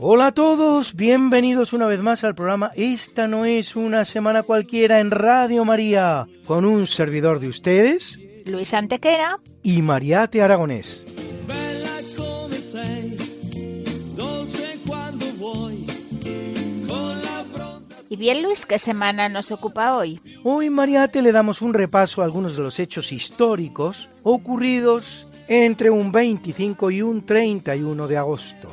Hola a todos, bienvenidos una vez más al programa Esta no es una semana cualquiera en Radio María, con un servidor de ustedes Luis Antequera. y Mariate Aragonés. Y bien, Luis, ¿qué semana nos ocupa hoy? Hoy Mariate le damos un repaso a algunos de los hechos históricos ocurridos entre un 25 y un 31 de agosto.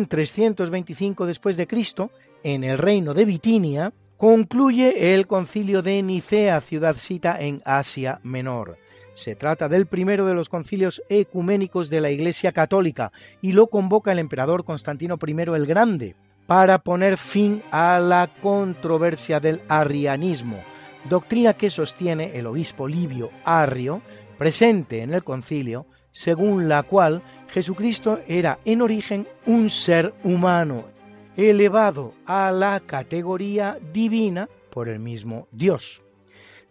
En 325 después de Cristo, en el reino de Bitinia, concluye el concilio de Nicea, ciudad cita en Asia Menor. Se trata del primero de los concilios ecuménicos de la Iglesia Católica y lo convoca el emperador Constantino I el Grande para poner fin a la controversia del arrianismo, doctrina que sostiene el obispo Livio Arrio, presente en el concilio, según la cual Jesucristo era en origen un ser humano, elevado a la categoría divina por el mismo Dios.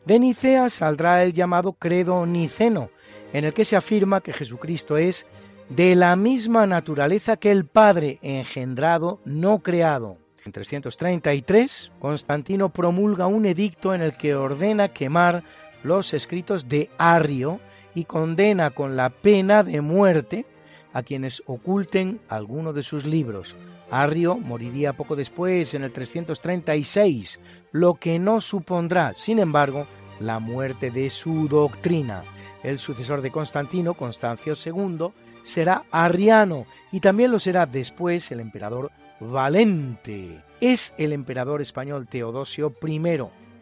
De Nicea saldrá el llamado credo niceno, en el que se afirma que Jesucristo es de la misma naturaleza que el Padre, engendrado, no creado. En 333, Constantino promulga un edicto en el que ordena quemar los escritos de Arrio y condena con la pena de muerte a quienes oculten alguno de sus libros. Arrio moriría poco después, en el 336, lo que no supondrá, sin embargo, la muerte de su doctrina. El sucesor de Constantino, Constancio II, será arriano y también lo será después el emperador Valente. Es el emperador español Teodosio I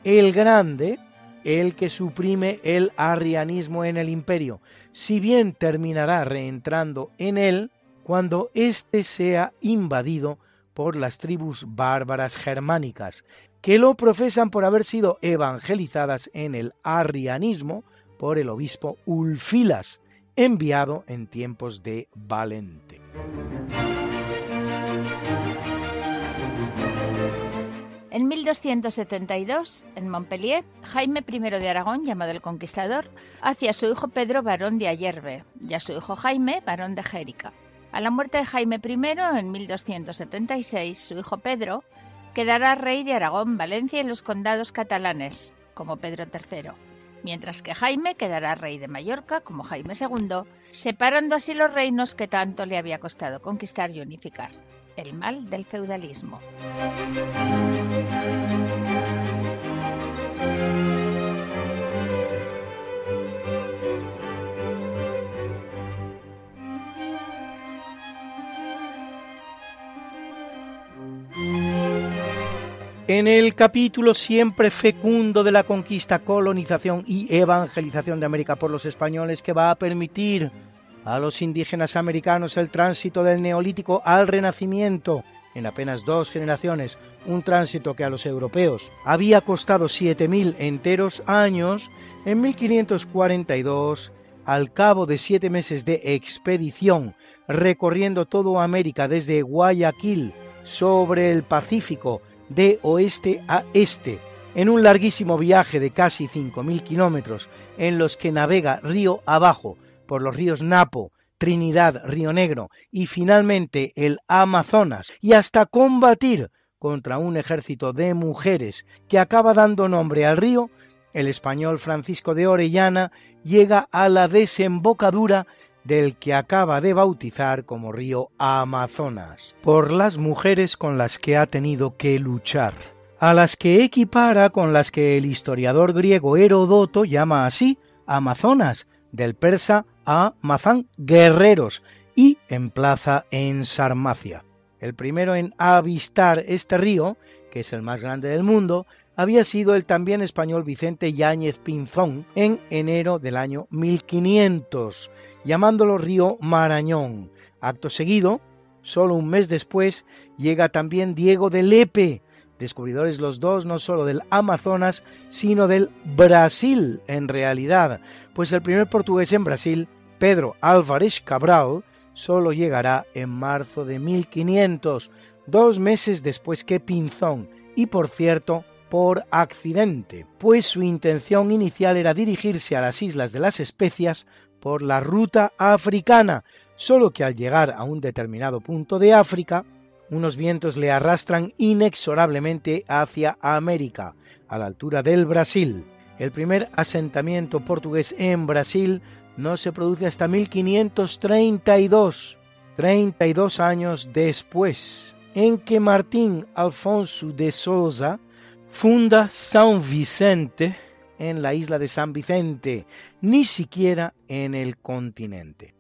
el Grande el que suprime el arrianismo en el imperio, si bien terminará reentrando en él cuando éste sea invadido por las tribus bárbaras germánicas, que lo profesan por haber sido evangelizadas en el arrianismo por el obispo Ulfilas, enviado en tiempos de Valente. En 1272, en Montpellier, Jaime I de Aragón, llamado el Conquistador, hacia su hijo Pedro barón de Ayerbe y a su hijo Jaime barón de Jérica. A la muerte de Jaime I, en 1276, su hijo Pedro quedará rey de Aragón, Valencia y los condados catalanes, como Pedro III. mientras que Jaime quedará rey de Mallorca como Jaime II, separando así los reinos que tanto le había costado conquistar y unificar. El mal del feudalismo. En el capítulo siempre fecundo de la conquista, colonización y evangelización de América por los españoles que va a permitir a los indígenas americanos el tránsito del neolítico al renacimiento. En apenas dos generaciones, un tránsito que a los europeos había costado 7.000 enteros años, en 1542, al cabo de siete meses de expedición, recorriendo toda América desde Guayaquil sobre el Pacífico de oeste a este, en un larguísimo viaje de casi 5.000 kilómetros, en los que navega río abajo por los ríos Napo, Trinidad, Río Negro y finalmente el Amazonas, y hasta combatir contra un ejército de mujeres que acaba dando nombre al río, el español Francisco de Orellana llega a la desembocadura del que acaba de bautizar como río Amazonas, por las mujeres con las que ha tenido que luchar, a las que equipara con las que el historiador griego Herodoto llama así Amazonas, del persa a Mazán, guerreros, y emplaza en Sarmacia. El primero en avistar este río, que es el más grande del mundo, había sido el también español Vicente Yáñez Pinzón en enero del año 1500, llamándolo río Marañón. Acto seguido, solo un mes después, llega también Diego de Lepe, descubridores los dos no solo del Amazonas, sino del Brasil en realidad, pues el primer portugués en Brasil, Pedro Álvarez Cabral, solo llegará en marzo de 1500, dos meses después que Pinzón, y por cierto, por accidente, pues su intención inicial era dirigirse a las Islas de las Especias por la ruta africana, solo que al llegar a un determinado punto de África, unos vientos le arrastran inexorablemente hacia América, a la altura del Brasil. El primer asentamiento portugués en Brasil no se produce hasta 1532, 32 años después, en que Martín Alfonso de Souza funda São Vicente, en la isla de San Vicente, ni siquiera en el continente.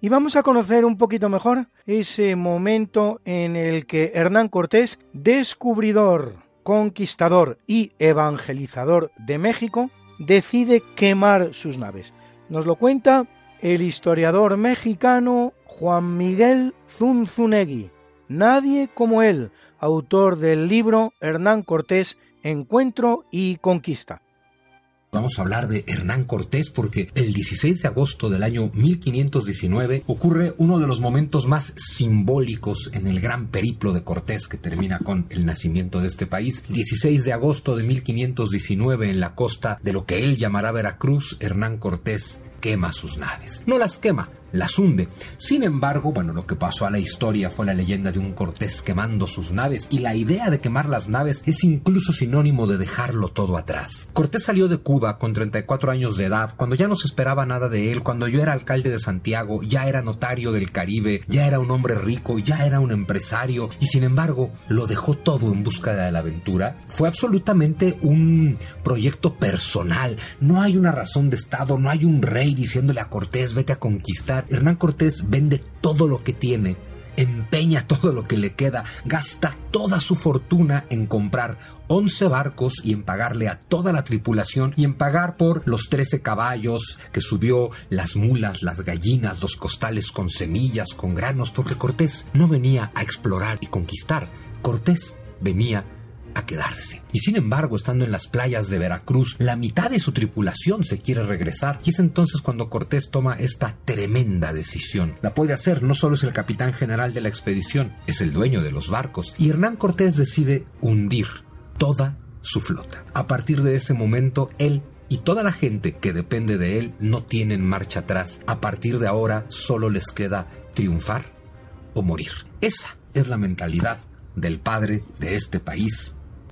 Y vamos a conocer un poquito mejor ese momento en el que Hernán Cortés, descubridor, conquistador y evangelizador de México, decide quemar sus naves. Nos lo cuenta el historiador mexicano Juan Miguel Zunzunegui. Nadie como él, autor del libro Hernán Cortés, Encuentro y Conquista. Vamos a hablar de Hernán Cortés porque el 16 de agosto del año 1519 ocurre uno de los momentos más simbólicos en el gran periplo de Cortés que termina con el nacimiento de este país. 16 de agosto de 1519 en la costa de lo que él llamará Veracruz, Hernán Cortés quema sus naves. No las quema, las hunde. Sin embargo, bueno, lo que pasó a la historia fue la leyenda de un Cortés quemando sus naves y la idea de quemar las naves es incluso sinónimo de dejarlo todo atrás. Cortés salió de Cuba con 34 años de edad, cuando ya no se esperaba nada de él, cuando yo era alcalde de Santiago, ya era notario del Caribe, ya era un hombre rico, ya era un empresario y sin embargo lo dejó todo en búsqueda de la aventura. Fue absolutamente un proyecto personal. No hay una razón de Estado, no hay un rey diciéndole a Cortés vete a conquistar Hernán Cortés vende todo lo que tiene, empeña todo lo que le queda, gasta toda su fortuna en comprar 11 barcos y en pagarle a toda la tripulación y en pagar por los 13 caballos que subió, las mulas, las gallinas, los costales con semillas, con granos, porque Cortés no venía a explorar y conquistar, Cortés venía a quedarse. Y sin embargo, estando en las playas de Veracruz, la mitad de su tripulación se quiere regresar. Y es entonces cuando Cortés toma esta tremenda decisión. La puede hacer, no solo es el capitán general de la expedición, es el dueño de los barcos. Y Hernán Cortés decide hundir toda su flota. A partir de ese momento, él y toda la gente que depende de él no tienen marcha atrás. A partir de ahora solo les queda triunfar o morir. Esa es la mentalidad del padre de este país,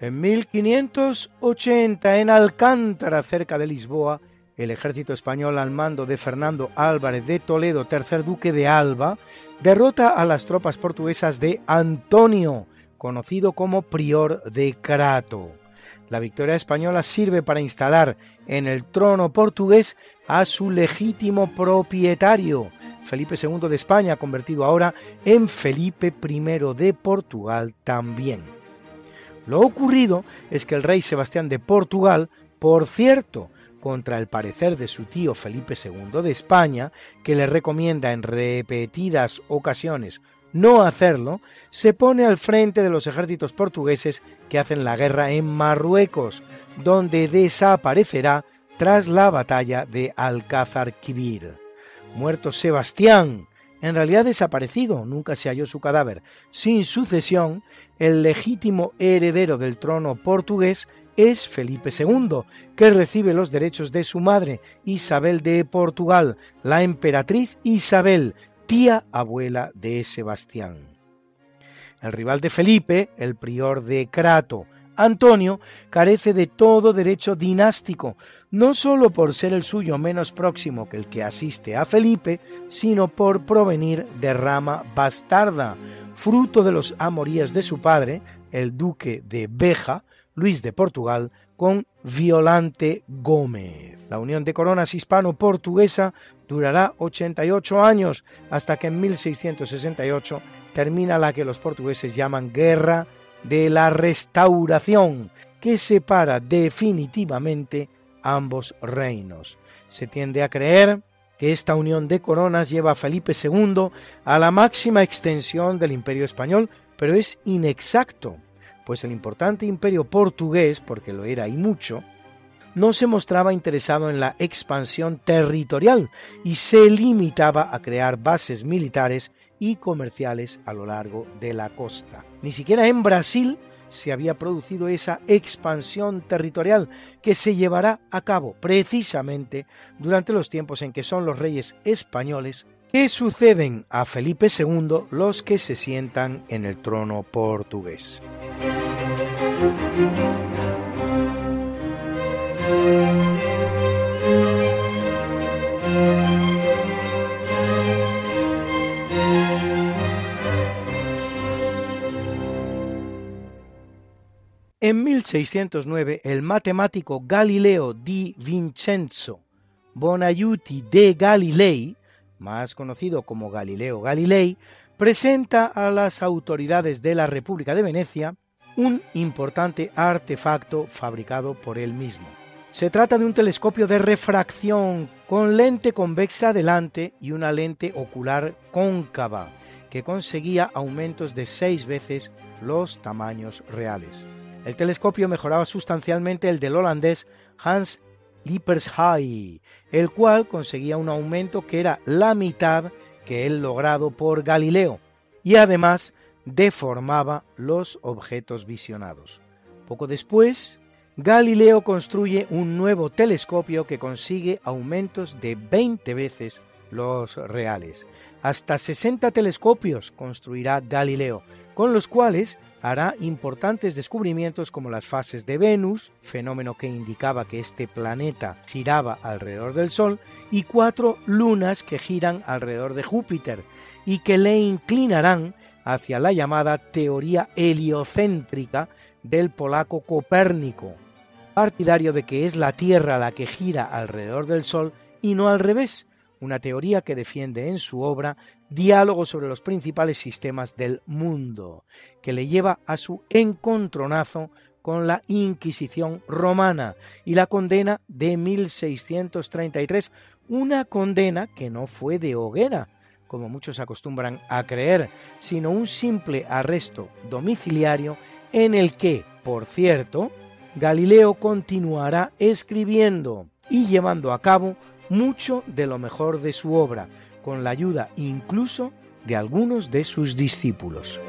En 1580, en Alcántara, cerca de Lisboa, el ejército español al mando de Fernando Álvarez de Toledo, tercer duque de Alba, derrota a las tropas portuguesas de Antonio, conocido como prior de Crato. La victoria española sirve para instalar en el trono portugués a su legítimo propietario, Felipe II de España, convertido ahora en Felipe I de Portugal también. Lo ocurrido es que el rey Sebastián de Portugal, por cierto, contra el parecer de su tío Felipe II de España, que le recomienda en repetidas ocasiones no hacerlo, se pone al frente de los ejércitos portugueses que hacen la guerra en Marruecos, donde desaparecerá tras la batalla de Alcázar Quibir. Muerto Sebastián, en realidad desaparecido, nunca se halló su cadáver, sin sucesión, el legítimo heredero del trono portugués es Felipe II, que recibe los derechos de su madre, Isabel de Portugal, la emperatriz Isabel, tía abuela de Sebastián. El rival de Felipe, el prior de Crato, Antonio, carece de todo derecho dinástico, no sólo por ser el suyo menos próximo que el que asiste a Felipe, sino por provenir de rama bastarda, fruto de los amoríos de su padre, el duque de Beja, Luis de Portugal, con Violante Gómez. La unión de coronas hispano-portuguesa durará 88 años, hasta que en 1668 termina la que los portugueses llaman Guerra de la Restauración, que separa definitivamente ambos reinos. Se tiende a creer que esta unión de coronas lleva a Felipe II a la máxima extensión del imperio español, pero es inexacto, pues el importante imperio portugués, porque lo era y mucho, no se mostraba interesado en la expansión territorial y se limitaba a crear bases militares y comerciales a lo largo de la costa. Ni siquiera en Brasil se había producido esa expansión territorial que se llevará a cabo precisamente durante los tiempos en que son los reyes españoles que suceden a Felipe II los que se sientan en el trono portugués. En 1609, el matemático Galileo di Vincenzo Bonaiuti de Galilei, más conocido como Galileo Galilei, presenta a las autoridades de la República de Venecia un importante artefacto fabricado por él mismo. Se trata de un telescopio de refracción con lente convexa delante y una lente ocular cóncava, que conseguía aumentos de seis veces los tamaños reales. El telescopio mejoraba sustancialmente el del holandés Hans Lippershey, el cual conseguía un aumento que era la mitad que el logrado por Galileo, y además deformaba los objetos visionados. Poco después, Galileo construye un nuevo telescopio que consigue aumentos de 20 veces los reales. Hasta 60 telescopios construirá Galileo, con los cuales hará importantes descubrimientos como las fases de Venus, fenómeno que indicaba que este planeta giraba alrededor del Sol, y cuatro lunas que giran alrededor de Júpiter y que le inclinarán hacia la llamada teoría heliocéntrica del polaco Copérnico, partidario de que es la Tierra la que gira alrededor del Sol y no al revés, una teoría que defiende en su obra Diálogo sobre los principales sistemas del mundo, que le lleva a su encontronazo con la Inquisición romana y la condena de 1633, una condena que no fue de hoguera, como muchos acostumbran a creer, sino un simple arresto domiciliario en el que, por cierto, Galileo continuará escribiendo y llevando a cabo mucho de lo mejor de su obra, con la ayuda incluso de algunos de sus discípulos.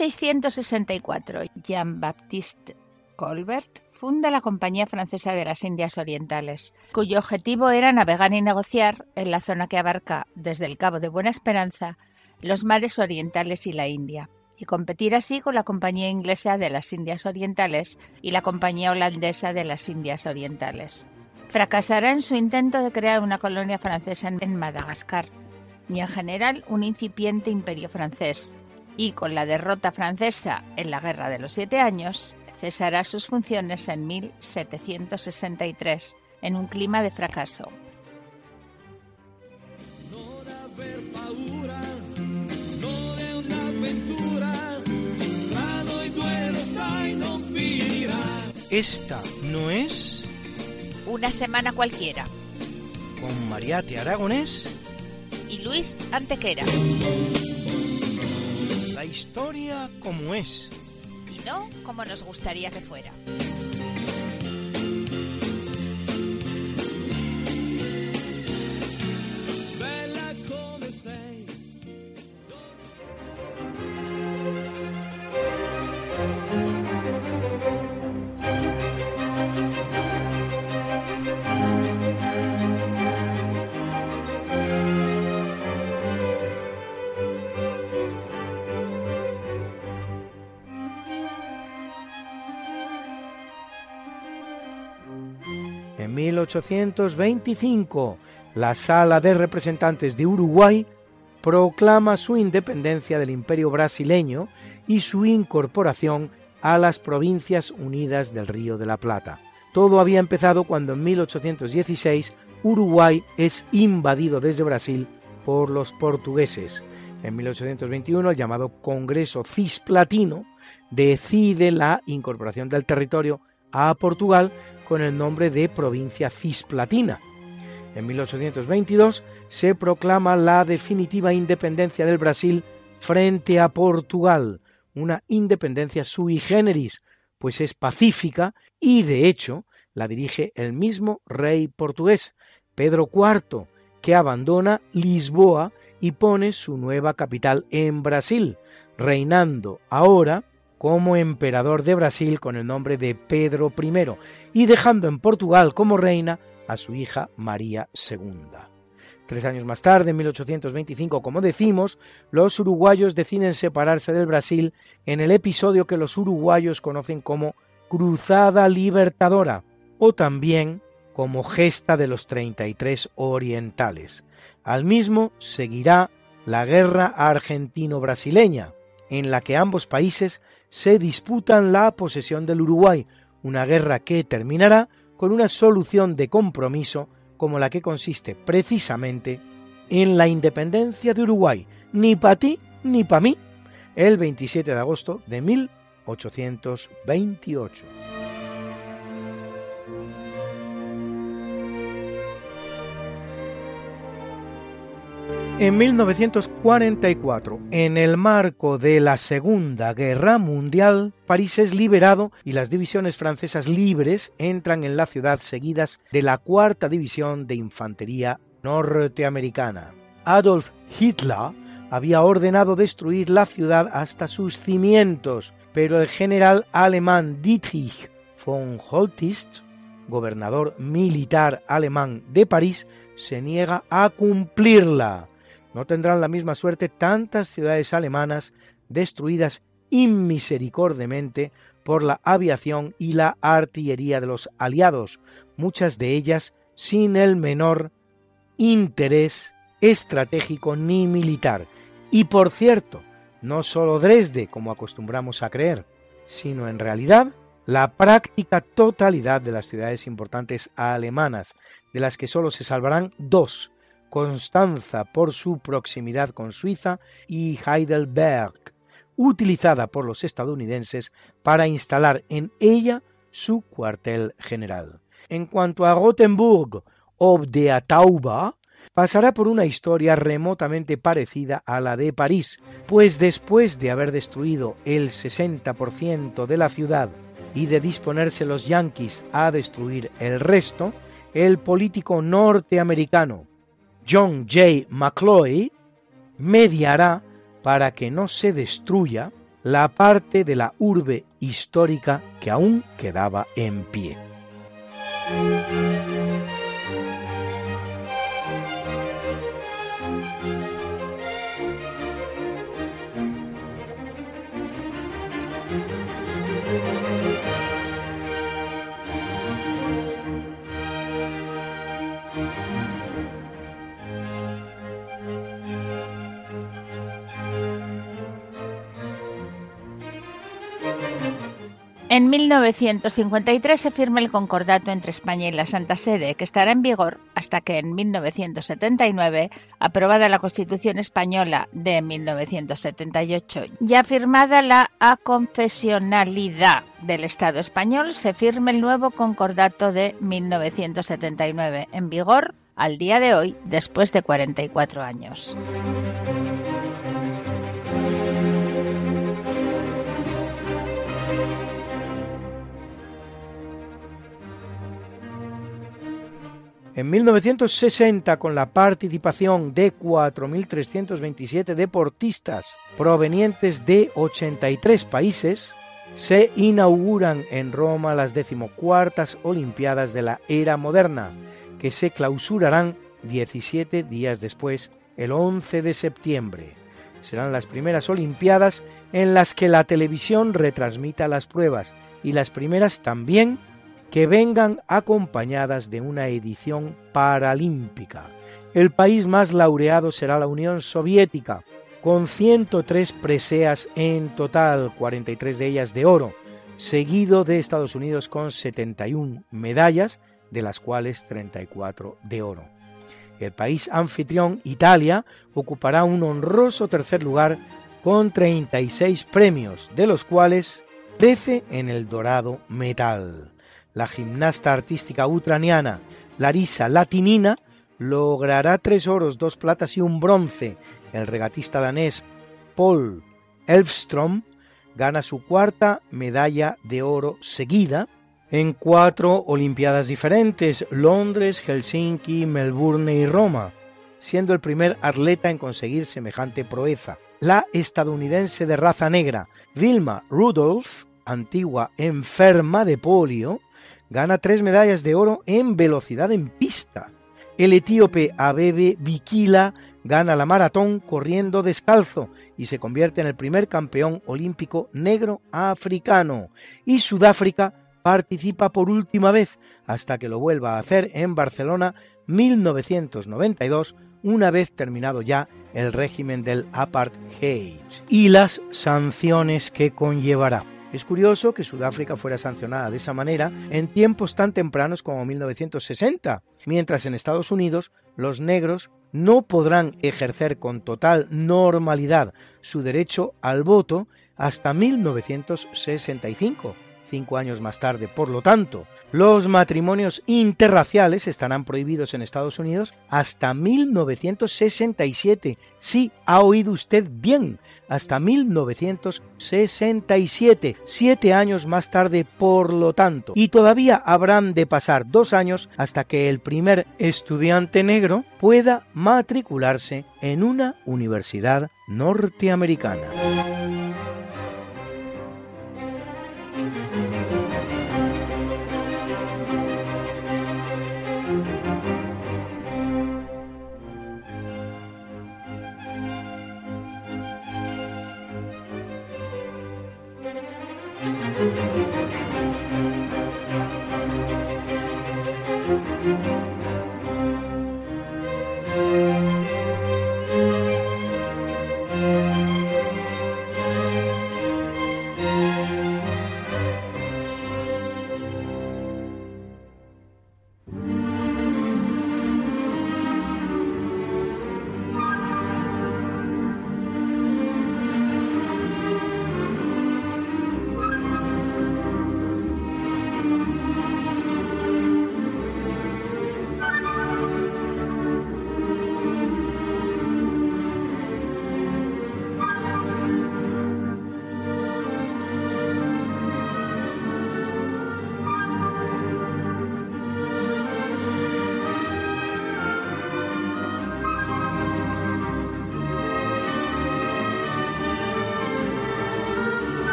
1664, Jean-Baptiste Colbert funda la Compañía Francesa de las Indias Orientales, cuyo objetivo era navegar y negociar en la zona que abarca desde el Cabo de Buena Esperanza los mares orientales y la India, y competir así con la Compañía Inglesa de las Indias Orientales y la Compañía Holandesa de las Indias Orientales. Fracasará en su intento de crear una colonia francesa en Madagascar, y en general un incipiente imperio francés, y con la derrota francesa en la Guerra de los Siete Años, cesará sus funciones en 1763, en un clima de fracaso. Esta no es Una semana cualquiera. con Mariate Aragonés Y Luis Antequera. Historia como es. Y no como nos gustaría que fuera. 1825, la Sala de Representantes de Uruguay proclama su independencia del Imperio brasileño y su incorporación a las Provincias Unidas del Río de la Plata. Todo había empezado cuando en 1816 Uruguay es invadido desde Brasil por los portugueses. En 1821 el llamado Congreso Cisplatino decide la incorporación del territorio a Portugal con el nombre de provincia cisplatina. En 1822 se proclama la definitiva independencia del Brasil frente a Portugal, una independencia sui generis, pues es pacífica y de hecho la dirige el mismo rey portugués, Pedro IV, que abandona Lisboa y pone su nueva capital en Brasil, reinando ahora como emperador de Brasil con el nombre de Pedro I y dejando en Portugal como reina a su hija María II. Tres años más tarde, en 1825, como decimos, los uruguayos deciden separarse del Brasil en el episodio que los uruguayos conocen como Cruzada Libertadora o también como Gesta de los 33 Orientales. Al mismo seguirá la Guerra Argentino-Brasileña, en la que ambos países se disputan la posesión del Uruguay, una guerra que terminará con una solución de compromiso como la que consiste precisamente en la independencia de Uruguay, ni para ti ni para mí, el 27 de agosto de 1828. En 1944, en el marco de la Segunda Guerra Mundial, París es liberado y las divisiones francesas libres entran en la ciudad seguidas de la Cuarta División de Infantería norteamericana. Adolf Hitler había ordenado destruir la ciudad hasta sus cimientos, pero el general alemán Dietrich von Holtist, gobernador militar alemán de París, se niega a cumplirla. No tendrán la misma suerte tantas ciudades alemanas destruidas inmisericordemente por la aviación y la artillería de los aliados, muchas de ellas sin el menor interés estratégico ni militar. Y por cierto, no sólo Dresde, como acostumbramos a creer, sino en realidad la práctica totalidad de las ciudades importantes alemanas, de las que sólo se salvarán dos, Constanza por su proximidad con Suiza y Heidelberg, utilizada por los estadounidenses para instalar en ella su cuartel general. En cuanto a Rothenburg o de Atauba, pasará por una historia remotamente parecida a la de París, pues después de haber destruido el 60% de la ciudad y de disponerse los yanquis a destruir el resto, el político norteamericano John J. McCloy mediará para que no se destruya la parte de la urbe histórica que aún quedaba en pie. En 1953 se firma el concordato entre España y la Santa Sede, que estará en vigor hasta que en 1979, aprobada la Constitución española de 1978, ya firmada la aconfesionalidad del Estado español, se firme el nuevo concordato de 1979, en vigor al día de hoy, después de 44 años. En 1960, con la participación de 4.327 deportistas provenientes de 83 países, se inauguran en Roma las decimocuartas Olimpiadas de la era moderna, que se clausurarán 17 días después, el 11 de septiembre. Serán las primeras Olimpiadas en las que la televisión retransmita las pruebas y las primeras también que vengan acompañadas de una edición paralímpica. El país más laureado será la Unión Soviética, con 103 preseas en total, 43 de ellas de oro, seguido de Estados Unidos con 71 medallas, de las cuales 34 de oro. El país anfitrión, Italia, ocupará un honroso tercer lugar con 36 premios, de los cuales 13 en el dorado metal la gimnasta artística ucraniana Larisa Latinina logrará tres oros, dos platas y un bronce. El regatista danés Paul Elfstrom gana su cuarta medalla de oro seguida en cuatro Olimpiadas diferentes, Londres, Helsinki, Melbourne y Roma, siendo el primer atleta en conseguir semejante proeza. La estadounidense de raza negra, Vilma Rudolph, antigua enferma de polio, gana tres medallas de oro en velocidad en pista. El etíope Abebe Bikila gana la maratón corriendo descalzo y se convierte en el primer campeón olímpico negro africano. Y Sudáfrica participa por última vez hasta que lo vuelva a hacer en Barcelona 1992, una vez terminado ya el régimen del apartheid y las sanciones que conllevará. Es curioso que Sudáfrica fuera sancionada de esa manera en tiempos tan tempranos como 1960, mientras en Estados Unidos los negros no podrán ejercer con total normalidad su derecho al voto hasta 1965 cinco años más tarde. Por lo tanto, los matrimonios interraciales estarán prohibidos en Estados Unidos hasta 1967. Sí, ha oído usted bien, hasta 1967, siete años más tarde, por lo tanto. Y todavía habrán de pasar dos años hasta que el primer estudiante negro pueda matricularse en una universidad norteamericana.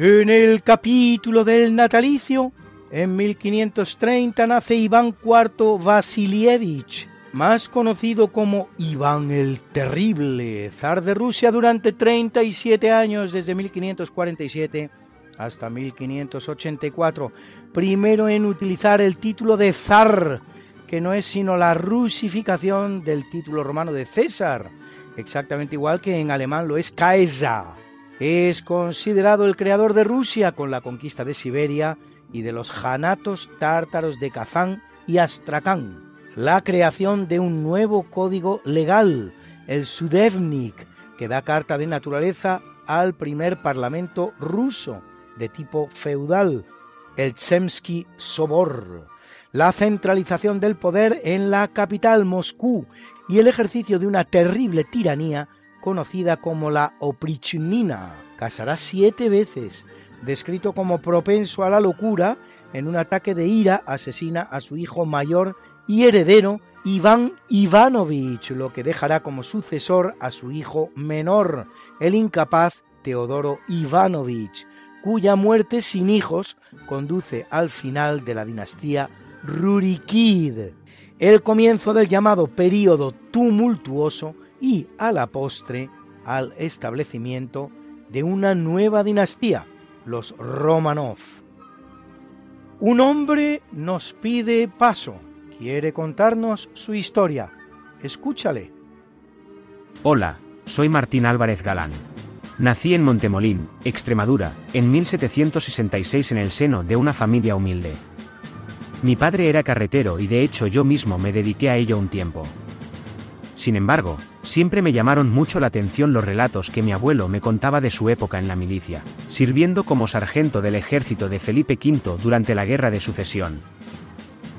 En el capítulo del natalicio, en 1530 nace Iván IV Vasilievich, más conocido como Iván el Terrible, zar de Rusia durante 37 años desde 1547 hasta 1584, primero en utilizar el título de zar, que no es sino la rusificación del título romano de César, exactamente igual que en alemán lo es Kaiser. Es considerado el creador de Rusia con la conquista de Siberia y de los janatos tártaros de Kazán y Astrakán. La creación de un nuevo código legal, el Sudevnik, que da carta de naturaleza al primer parlamento ruso de tipo feudal, el Tsemsky Sobor. La centralización del poder en la capital Moscú y el ejercicio de una terrible tiranía conocida como la oprichnina. Casará siete veces, descrito como propenso a la locura, en un ataque de ira asesina a su hijo mayor y heredero Iván Ivanovich, lo que dejará como sucesor a su hijo menor, el incapaz Teodoro Ivanovich, cuya muerte sin hijos conduce al final de la dinastía Rurikid, el comienzo del llamado período tumultuoso y a la postre al establecimiento de una nueva dinastía, los Romanov. Un hombre nos pide paso, quiere contarnos su historia. Escúchale. Hola, soy Martín Álvarez Galán. Nací en Montemolín, Extremadura, en 1766 en el seno de una familia humilde. Mi padre era carretero y de hecho yo mismo me dediqué a ello un tiempo. Sin embargo, siempre me llamaron mucho la atención los relatos que mi abuelo me contaba de su época en la milicia, sirviendo como sargento del ejército de Felipe V durante la Guerra de Sucesión.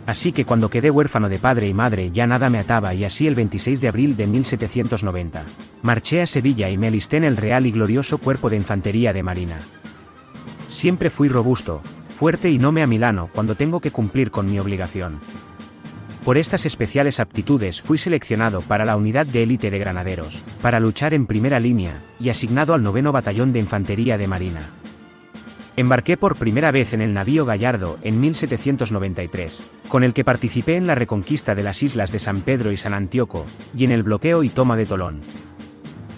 Así que cuando quedé huérfano de padre y madre ya nada me ataba y así el 26 de abril de 1790, marché a Sevilla y me alisté en el Real y Glorioso Cuerpo de Infantería de Marina. Siempre fui robusto, fuerte y no me amilano cuando tengo que cumplir con mi obligación. Por estas especiales aptitudes fui seleccionado para la unidad de élite de granaderos, para luchar en primera línea, y asignado al noveno batallón de infantería de marina. Embarqué por primera vez en el navío Gallardo en 1793, con el que participé en la reconquista de las islas de San Pedro y San Antíoco, y en el bloqueo y toma de Tolón.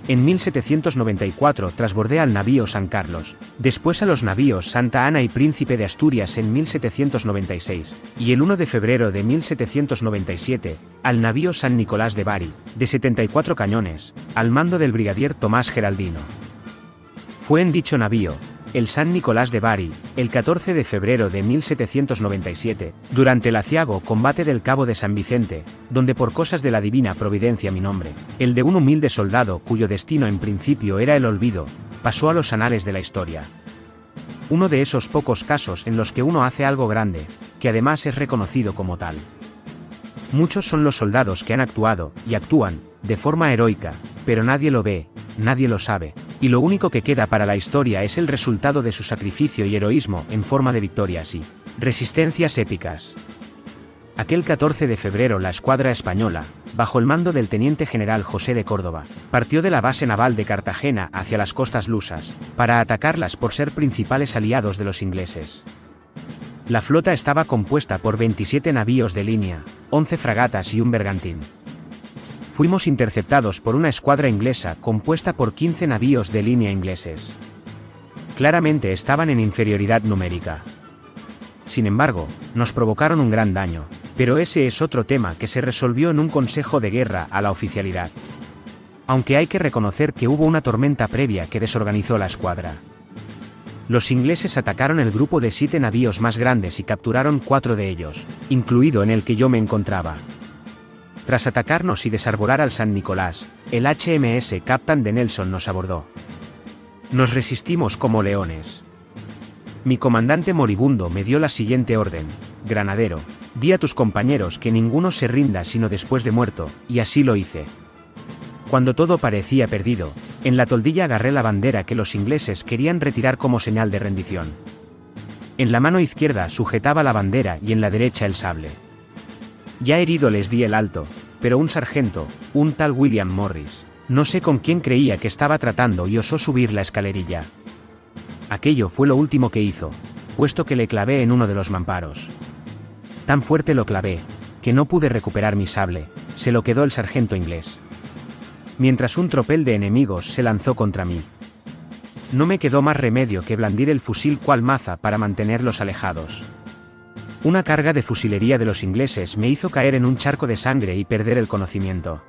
En 1794 trasbordé al navío San Carlos, después a los navíos Santa Ana y Príncipe de Asturias en 1796, y el 1 de febrero de 1797, al navío San Nicolás de Bari, de 74 cañones, al mando del brigadier Tomás Geraldino. Fue en dicho navío, el San Nicolás de Bari, el 14 de febrero de 1797, durante el aciago combate del Cabo de San Vicente, donde por cosas de la divina providencia mi nombre, el de un humilde soldado cuyo destino en principio era el olvido, pasó a los anales de la historia. Uno de esos pocos casos en los que uno hace algo grande, que además es reconocido como tal. Muchos son los soldados que han actuado, y actúan, de forma heroica, pero nadie lo ve, nadie lo sabe, y lo único que queda para la historia es el resultado de su sacrificio y heroísmo en forma de victorias y resistencias épicas. Aquel 14 de febrero la escuadra española, bajo el mando del teniente general José de Córdoba, partió de la base naval de Cartagena hacia las costas lusas, para atacarlas por ser principales aliados de los ingleses. La flota estaba compuesta por 27 navíos de línea, 11 fragatas y un bergantín fuimos interceptados por una escuadra inglesa compuesta por 15 navíos de línea ingleses. claramente estaban en inferioridad numérica. Sin embargo, nos provocaron un gran daño, pero ese es otro tema que se resolvió en un consejo de guerra a la oficialidad. Aunque hay que reconocer que hubo una tormenta previa que desorganizó la escuadra. Los ingleses atacaron el grupo de siete navíos más grandes y capturaron cuatro de ellos, incluido en el que yo me encontraba. Tras atacarnos y desarbolar al San Nicolás, el HMS Captain de Nelson nos abordó. Nos resistimos como leones. Mi comandante moribundo me dio la siguiente orden, Granadero, di a tus compañeros que ninguno se rinda sino después de muerto, y así lo hice. Cuando todo parecía perdido, en la toldilla agarré la bandera que los ingleses querían retirar como señal de rendición. En la mano izquierda sujetaba la bandera y en la derecha el sable. Ya herido les di el alto, pero un sargento, un tal William Morris, no sé con quién creía que estaba tratando y osó subir la escalerilla. Aquello fue lo último que hizo, puesto que le clavé en uno de los mamparos. Tan fuerte lo clavé, que no pude recuperar mi sable, se lo quedó el sargento inglés. Mientras un tropel de enemigos se lanzó contra mí. No me quedó más remedio que blandir el fusil cual maza para mantenerlos alejados. Una carga de fusilería de los ingleses me hizo caer en un charco de sangre y perder el conocimiento.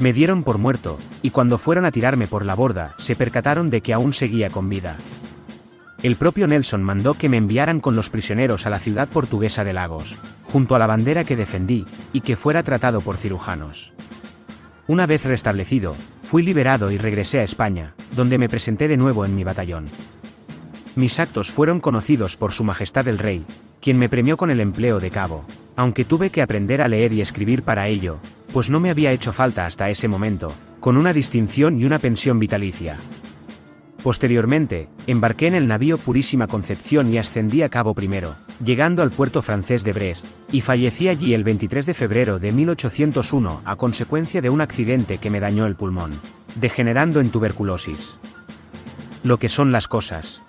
Me dieron por muerto, y cuando fueron a tirarme por la borda, se percataron de que aún seguía con vida. El propio Nelson mandó que me enviaran con los prisioneros a la ciudad portuguesa de Lagos, junto a la bandera que defendí, y que fuera tratado por cirujanos. Una vez restablecido, fui liberado y regresé a España, donde me presenté de nuevo en mi batallón. Mis actos fueron conocidos por Su Majestad el Rey, quien me premió con el empleo de cabo, aunque tuve que aprender a leer y escribir para ello, pues no me había hecho falta hasta ese momento, con una distinción y una pensión vitalicia. Posteriormente, embarqué en el navío Purísima Concepción y ascendí a cabo primero, llegando al puerto francés de Brest, y fallecí allí el 23 de febrero de 1801 a consecuencia de un accidente que me dañó el pulmón, degenerando en tuberculosis. Lo que son las cosas.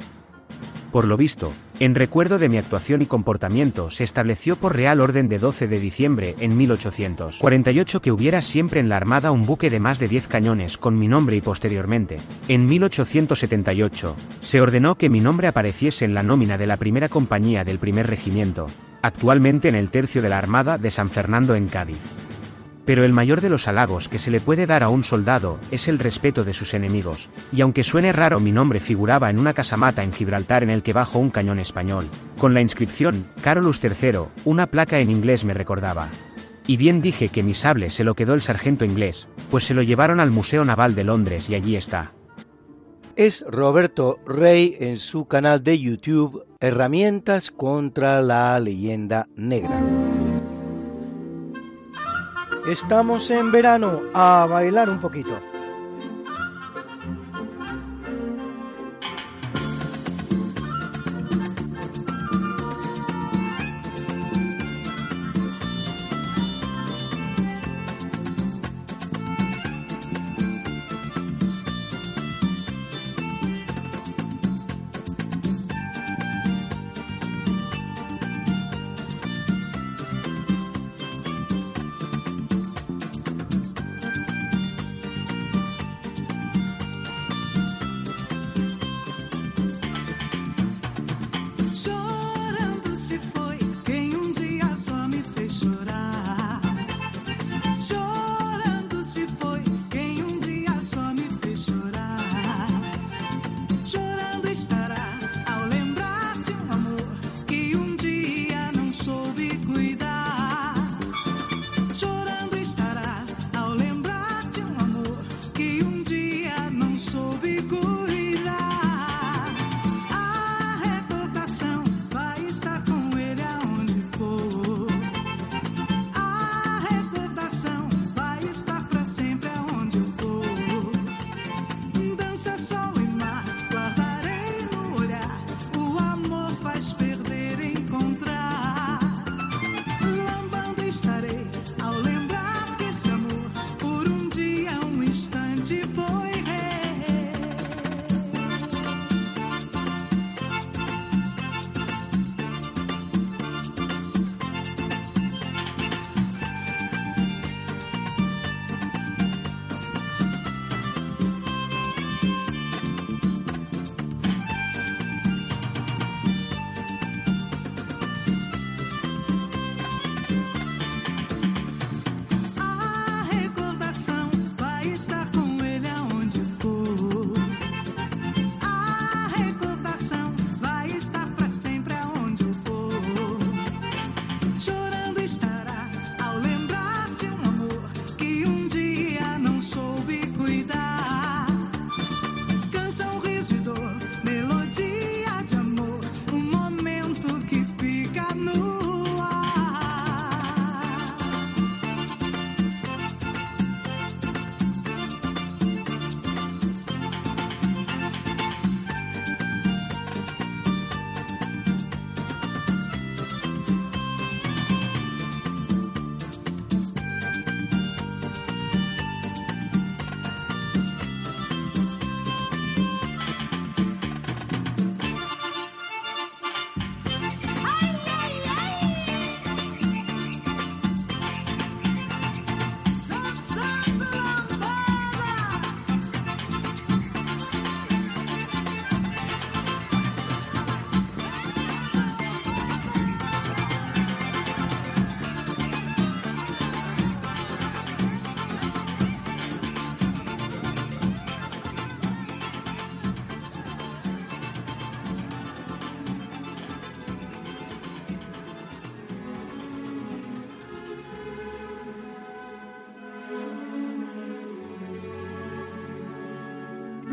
Por lo visto, en recuerdo de mi actuación y comportamiento se estableció por Real Orden de 12 de diciembre en 1848 que hubiera siempre en la Armada un buque de más de 10 cañones con mi nombre y posteriormente, en 1878, se ordenó que mi nombre apareciese en la nómina de la primera compañía del primer regimiento, actualmente en el tercio de la Armada de San Fernando en Cádiz. Pero el mayor de los halagos que se le puede dar a un soldado es el respeto de sus enemigos, y aunque suene raro mi nombre figuraba en una casamata en Gibraltar en el que bajo un cañón español, con la inscripción, Carolus III, una placa en inglés me recordaba. Y bien dije que mi sable se lo quedó el sargento inglés, pues se lo llevaron al Museo Naval de Londres y allí está. Es Roberto Rey en su canal de YouTube Herramientas contra la leyenda negra. Estamos en verano, a bailar un poquito.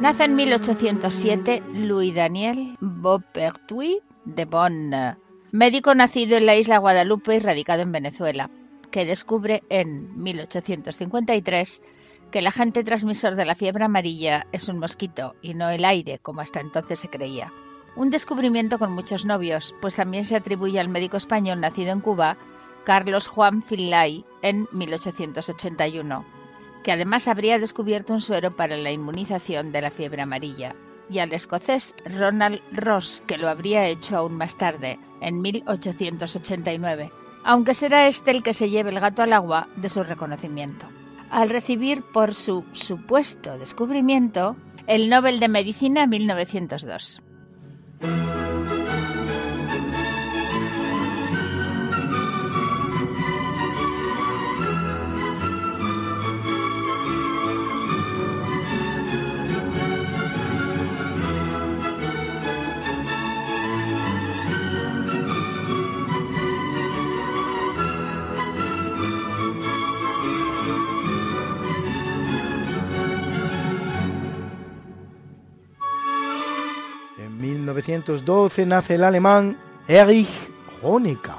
Nace en 1807 Louis Daniel Beaupertuis de Bonn, médico nacido en la isla Guadalupe y radicado en Venezuela, que descubre en 1853 que el agente transmisor de la fiebre amarilla es un mosquito y no el aire, como hasta entonces se creía. Un descubrimiento con muchos novios, pues también se atribuye al médico español nacido en Cuba, Carlos Juan Finlay, en 1881, que además habría descubierto un suero para la inmunización de la fiebre amarilla, y al escocés Ronald Ross, que lo habría hecho aún más tarde, en 1889, aunque será este el que se lleve el gato al agua de su reconocimiento. Al recibir por su supuesto descubrimiento el Nobel de Medicina 1902. 1912 nace el alemán Erich Honecker,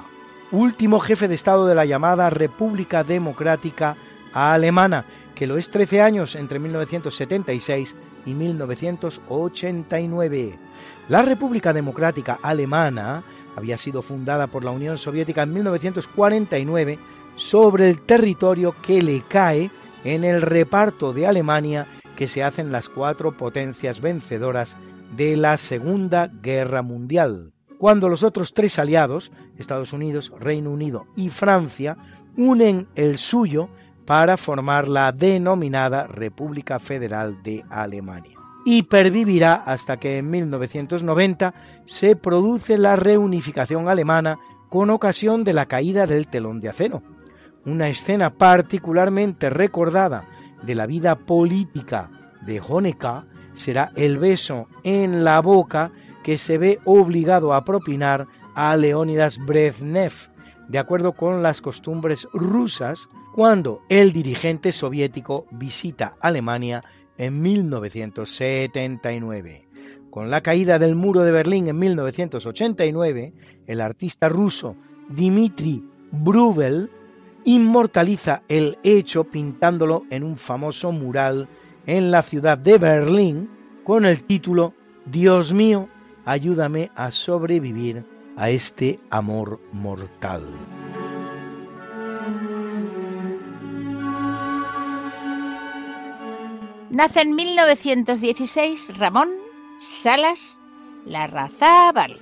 último jefe de Estado de la llamada República Democrática Alemana, que lo es 13 años entre 1976 y 1989. La República Democrática Alemana había sido fundada por la Unión Soviética en 1949 sobre el territorio que le cae en el reparto de Alemania que se hacen las cuatro potencias vencedoras de la Segunda Guerra Mundial, cuando los otros tres aliados, Estados Unidos, Reino Unido y Francia, unen el suyo para formar la denominada República Federal de Alemania. Y pervivirá hasta que en 1990 se produce la reunificación alemana con ocasión de la caída del telón de acero, una escena particularmente recordada de la vida política de Honecker será el beso en la boca que se ve obligado a propinar a Leónidas Brezhnev, de acuerdo con las costumbres rusas, cuando el dirigente soviético visita Alemania en 1979. Con la caída del muro de Berlín en 1989, el artista ruso Dmitry Bruvel inmortaliza el hecho pintándolo en un famoso mural en la ciudad de Berlín con el título Dios mío, ayúdame a sobrevivir a este amor mortal. Nace en 1916 Ramón Salas Larrazábal,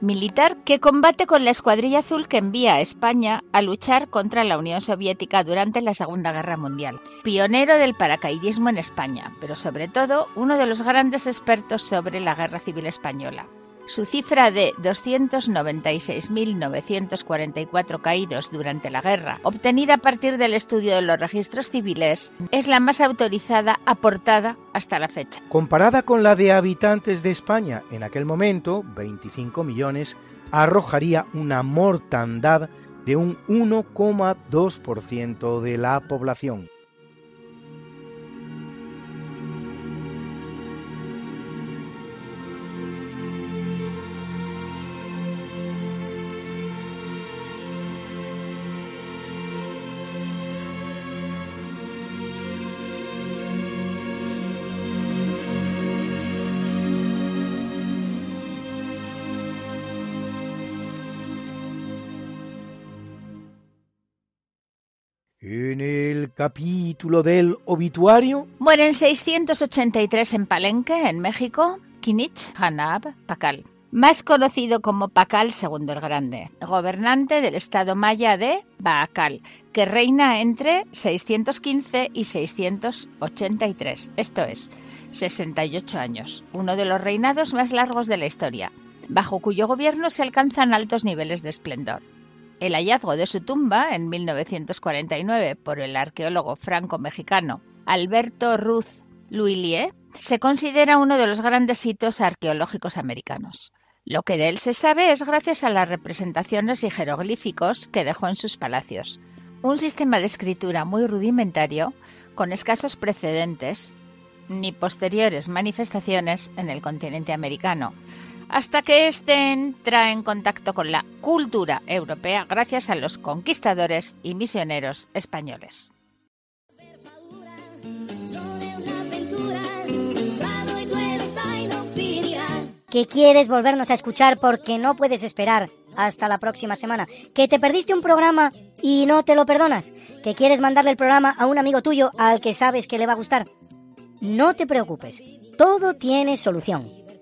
militar que combate con la Escuadrilla Azul que envía a España a luchar contra la Unión Soviética durante la Segunda Guerra Mundial. Pionero del paracaidismo en España, pero sobre todo uno de los grandes expertos sobre la Guerra Civil Española. Su cifra de 296.944 caídos durante la guerra, obtenida a partir del estudio de los registros civiles, es la más autorizada aportada hasta la fecha. Comparada con la de habitantes de España en aquel momento, 25 millones, arrojaría una mortandad de un 1,2% de la población. Capítulo del obituario Muere en 683 en Palenque, en México, Kinich Hanab Pakal, más conocido como Pakal II el Grande, gobernante del estado maya de Baakal, que reina entre 615 y 683, esto es, 68 años, uno de los reinados más largos de la historia, bajo cuyo gobierno se alcanzan altos niveles de esplendor. El hallazgo de su tumba en 1949 por el arqueólogo franco-mexicano Alberto Ruth Luillier se considera uno de los grandes hitos arqueológicos americanos. Lo que de él se sabe es gracias a las representaciones y jeroglíficos que dejó en sus palacios, un sistema de escritura muy rudimentario, con escasos precedentes, ni posteriores manifestaciones en el continente americano, hasta que éste entra en contacto con la cultura europea gracias a los conquistadores y misioneros españoles. que quieres volvernos a escuchar porque no puedes esperar hasta la próxima semana, que te perdiste un programa y no te lo perdonas, que quieres mandarle el programa a un amigo tuyo al que sabes que le va a gustar. No te preocupes, todo tiene solución.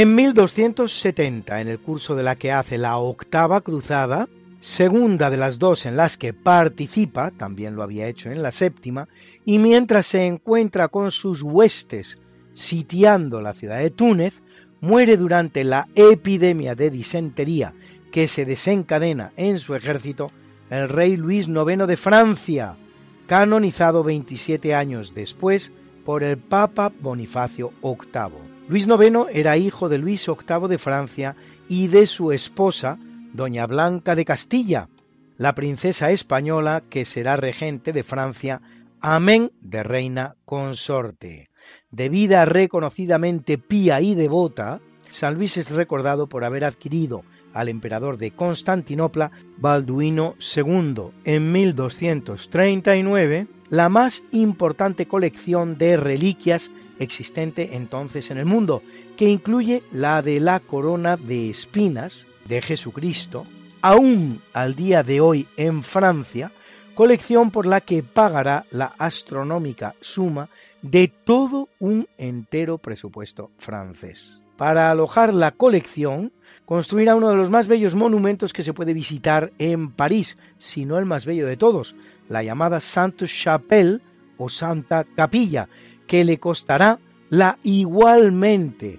En 1270, en el curso de la que hace la octava cruzada, segunda de las dos en las que participa, también lo había hecho en la séptima, y mientras se encuentra con sus huestes sitiando la ciudad de Túnez, muere durante la epidemia de disentería que se desencadena en su ejército el rey Luis IX de Francia, canonizado 27 años después por el Papa Bonifacio VIII. Luis IX era hijo de Luis VIII de Francia y de su esposa, doña Blanca de Castilla, la princesa española que será regente de Francia, amén de reina consorte. De vida reconocidamente pía y devota, San Luis es recordado por haber adquirido al emperador de Constantinopla, Balduino II, en 1239, la más importante colección de reliquias existente entonces en el mundo, que incluye la de la corona de espinas de Jesucristo, aún al día de hoy en Francia, colección por la que pagará la astronómica suma de todo un entero presupuesto francés. Para alojar la colección, construirá uno de los más bellos monumentos que se puede visitar en París, si no el más bello de todos, la llamada Sainte Chapelle o Santa Capilla, que le costará la igualmente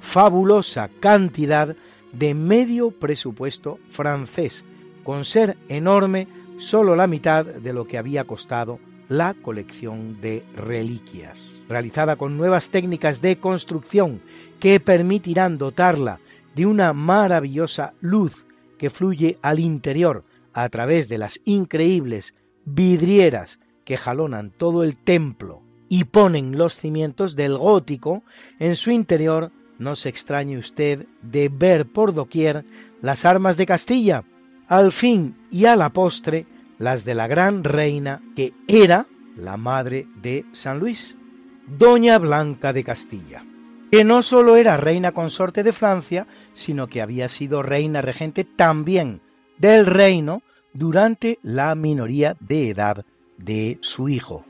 fabulosa cantidad de medio presupuesto francés, con ser enorme solo la mitad de lo que había costado la colección de reliquias, realizada con nuevas técnicas de construcción que permitirán dotarla de una maravillosa luz que fluye al interior a través de las increíbles vidrieras que jalonan todo el templo y ponen los cimientos del gótico, en su interior no se extrañe usted de ver por doquier las armas de Castilla, al fin y a la postre las de la gran reina que era la madre de San Luis, Doña Blanca de Castilla, que no sólo era reina consorte de Francia, sino que había sido reina regente también del reino durante la minoría de edad de su hijo.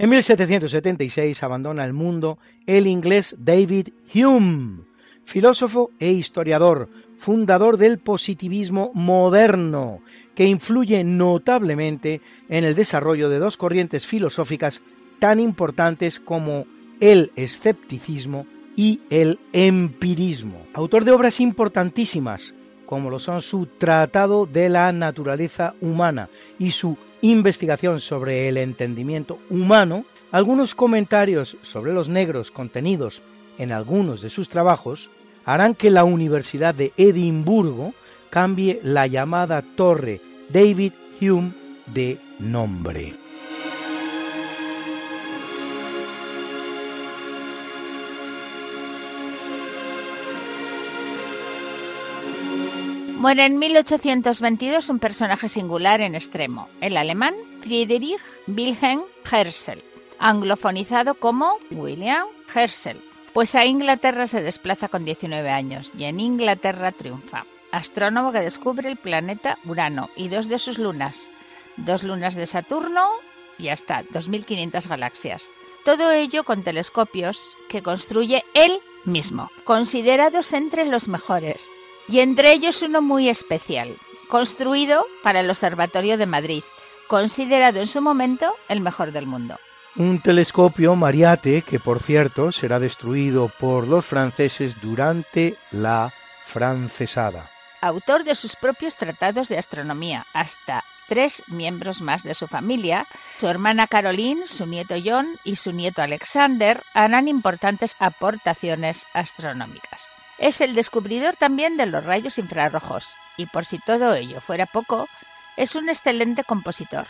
En 1776 abandona el mundo el inglés David Hume, filósofo e historiador, fundador del positivismo moderno, que influye notablemente en el desarrollo de dos corrientes filosóficas tan importantes como el escepticismo y el empirismo. Autor de obras importantísimas como lo son su Tratado de la Naturaleza Humana y su investigación sobre el entendimiento humano, algunos comentarios sobre los negros contenidos en algunos de sus trabajos harán que la Universidad de Edimburgo cambie la llamada Torre David Hume de nombre. Muere en 1822 un personaje singular en extremo, el alemán Friedrich Wilhelm Herschel, anglofonizado como William Herschel, pues a Inglaterra se desplaza con 19 años y en Inglaterra triunfa. Astrónomo que descubre el planeta Urano y dos de sus lunas, dos lunas de Saturno y hasta 2.500 galaxias. Todo ello con telescopios que construye él mismo, considerados entre los mejores y entre ellos uno muy especial, construido para el Observatorio de Madrid, considerado en su momento el mejor del mundo. Un telescopio Mariate que, por cierto, será destruido por los franceses durante la francesada. Autor de sus propios tratados de astronomía, hasta tres miembros más de su familia, su hermana Caroline, su nieto John y su nieto Alexander, harán importantes aportaciones astronómicas. Es el descubridor también de los rayos infrarrojos y por si todo ello fuera poco, es un excelente compositor,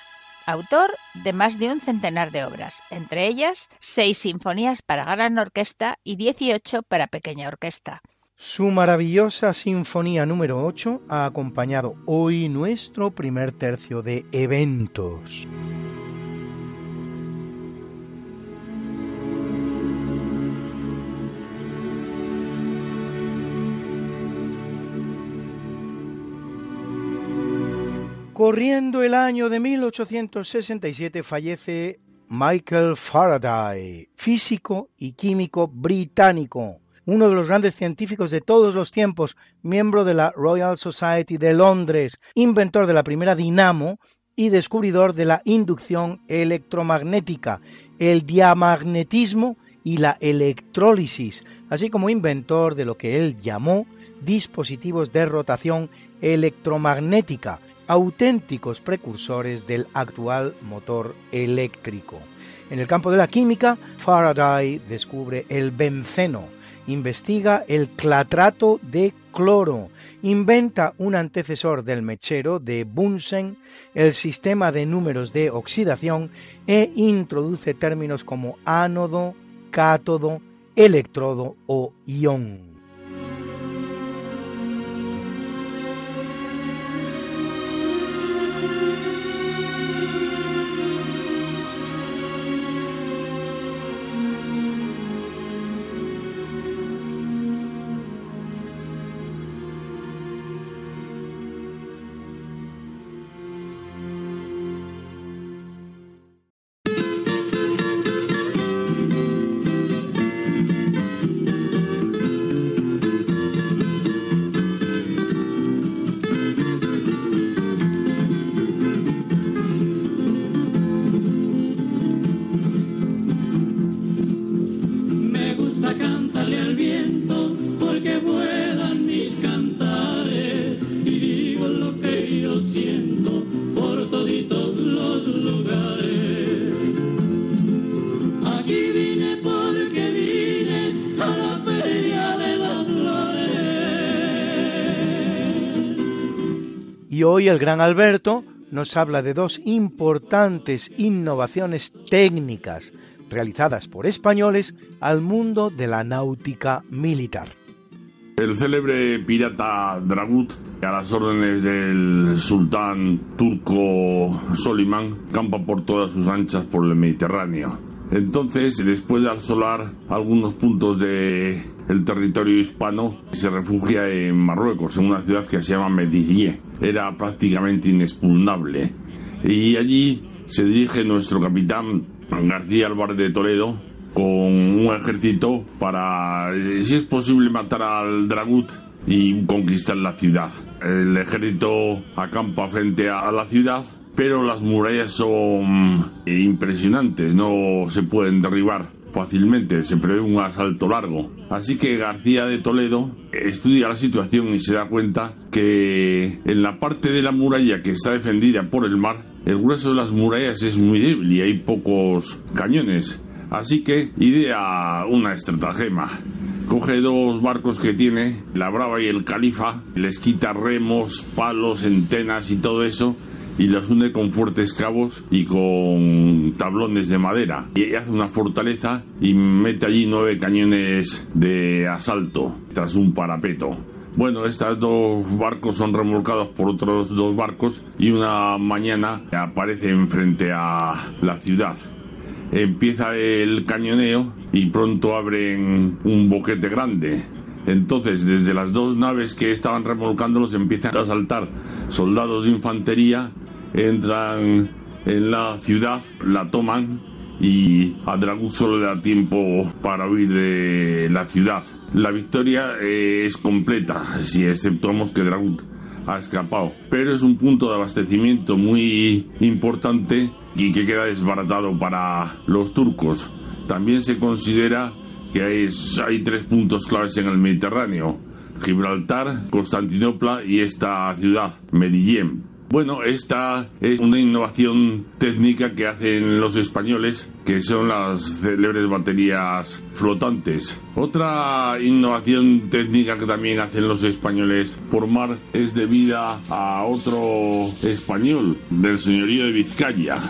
autor de más de un centenar de obras, entre ellas seis sinfonías para gran orquesta y 18 para pequeña orquesta. Su maravillosa Sinfonía número 8 ha acompañado hoy nuestro primer tercio de eventos. Corriendo el año de 1867 fallece Michael Faraday, físico y químico británico, uno de los grandes científicos de todos los tiempos, miembro de la Royal Society de Londres, inventor de la primera dinamo y descubridor de la inducción electromagnética, el diamagnetismo y la electrólisis, así como inventor de lo que él llamó dispositivos de rotación electromagnética, auténticos precursores del actual motor eléctrico. En el campo de la química, Faraday descubre el benceno, investiga el clatrato de cloro, inventa un antecesor del mechero de Bunsen, el sistema de números de oxidación e introduce términos como ánodo, cátodo, electrodo o ión. Hoy el gran Alberto nos habla de dos importantes innovaciones técnicas realizadas por españoles al mundo de la náutica militar. El célebre pirata Dragut, a las órdenes del sultán turco Solimán, campa por todas sus anchas por el Mediterráneo. Entonces, después de asolar algunos puntos de el territorio hispano, se refugia en Marruecos, en una ciudad que se llama Medellín era prácticamente inexpugnable. Y allí se dirige nuestro capitán García Álvarez de Toledo con un ejército para, eh, si es posible, matar al Dragut y conquistar la ciudad. El ejército acampa frente a la ciudad, pero las murallas son impresionantes, no se pueden derribar. Fácilmente, se prevé un asalto largo. Así que García de Toledo estudia la situación y se da cuenta que en la parte de la muralla que está defendida por el mar, el grueso de las murallas es muy débil y hay pocos cañones. Así que idea una estratagema. Coge dos barcos que tiene, la Brava y el Califa, les quita remos, palos, entenas y todo eso y los une con fuertes cabos y con tablones de madera. Y hace una fortaleza y mete allí nueve cañones de asalto tras un parapeto. Bueno, estos dos barcos son remolcados por otros dos barcos y una mañana aparecen frente a la ciudad. Empieza el cañoneo y pronto abren un boquete grande. Entonces, desde las dos naves que estaban remolcándolos empiezan a saltar soldados de infantería, entran en la ciudad, la toman y a Dragut solo le da tiempo para huir de la ciudad. La victoria es completa, si exceptuamos que Dragut ha escapado, pero es un punto de abastecimiento muy importante y que queda desbaratado para los turcos. También se considera que hay, hay tres puntos claves en el Mediterráneo, Gibraltar, Constantinopla y esta ciudad, Medellín. Bueno, esta es una innovación técnica que hacen los españoles, que son las célebres baterías flotantes. Otra innovación técnica que también hacen los españoles por mar es debida a otro español del señorío de Vizcaya.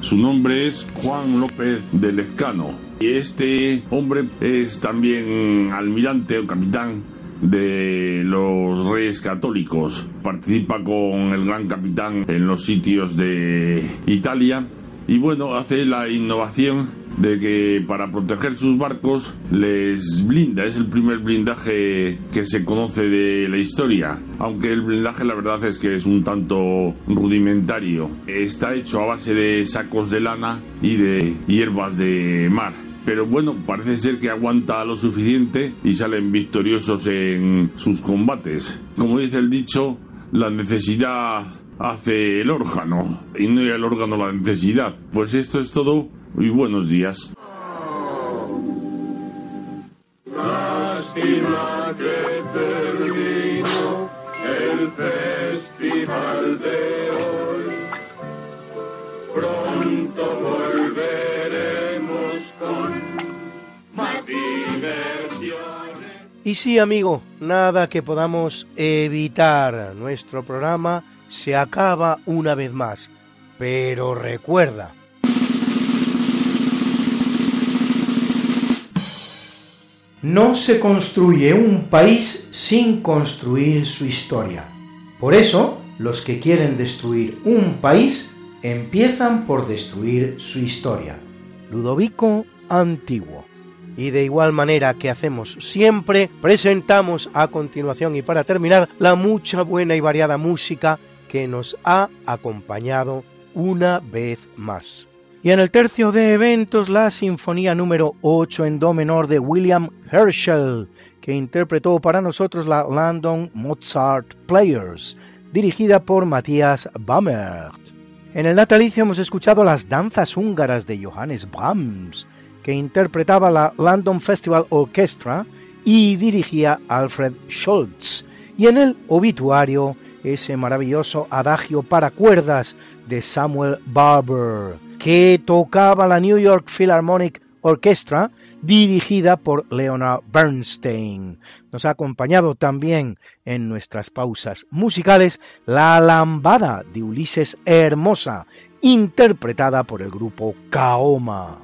Su nombre es Juan López de Lezcano. Y este hombre es también almirante o capitán de los Reyes Católicos. Participa con el gran capitán en los sitios de Italia y bueno, hace la innovación de que para proteger sus barcos les blinda. Es el primer blindaje que se conoce de la historia. Aunque el blindaje la verdad es que es un tanto rudimentario. Está hecho a base de sacos de lana y de hierbas de mar pero bueno, parece ser que aguanta lo suficiente y salen victoriosos en sus combates. Como dice el dicho, la necesidad hace el órgano y no el órgano la necesidad. Pues esto es todo y buenos días. Y sí, amigo, nada que podamos evitar. Nuestro programa se acaba una vez más. Pero recuerda. No se construye un país sin construir su historia. Por eso, los que quieren destruir un país empiezan por destruir su historia. Ludovico Antiguo. Y de igual manera que hacemos siempre, presentamos a continuación y para terminar la mucha buena y variada música que nos ha acompañado una vez más. Y en el tercio de eventos, la Sinfonía número 8 en Do menor de William Herschel, que interpretó para nosotros la London Mozart Players, dirigida por Matthias Bammert. En el natalicio hemos escuchado las danzas húngaras de Johannes Brahms, que interpretaba la London Festival Orchestra y dirigía Alfred Schultz, y en el obituario ese maravilloso adagio para cuerdas de Samuel Barber, que tocaba la New York Philharmonic Orchestra, dirigida por Leonard Bernstein. Nos ha acompañado también en nuestras pausas musicales la lambada de Ulises Hermosa, interpretada por el grupo Kaoma.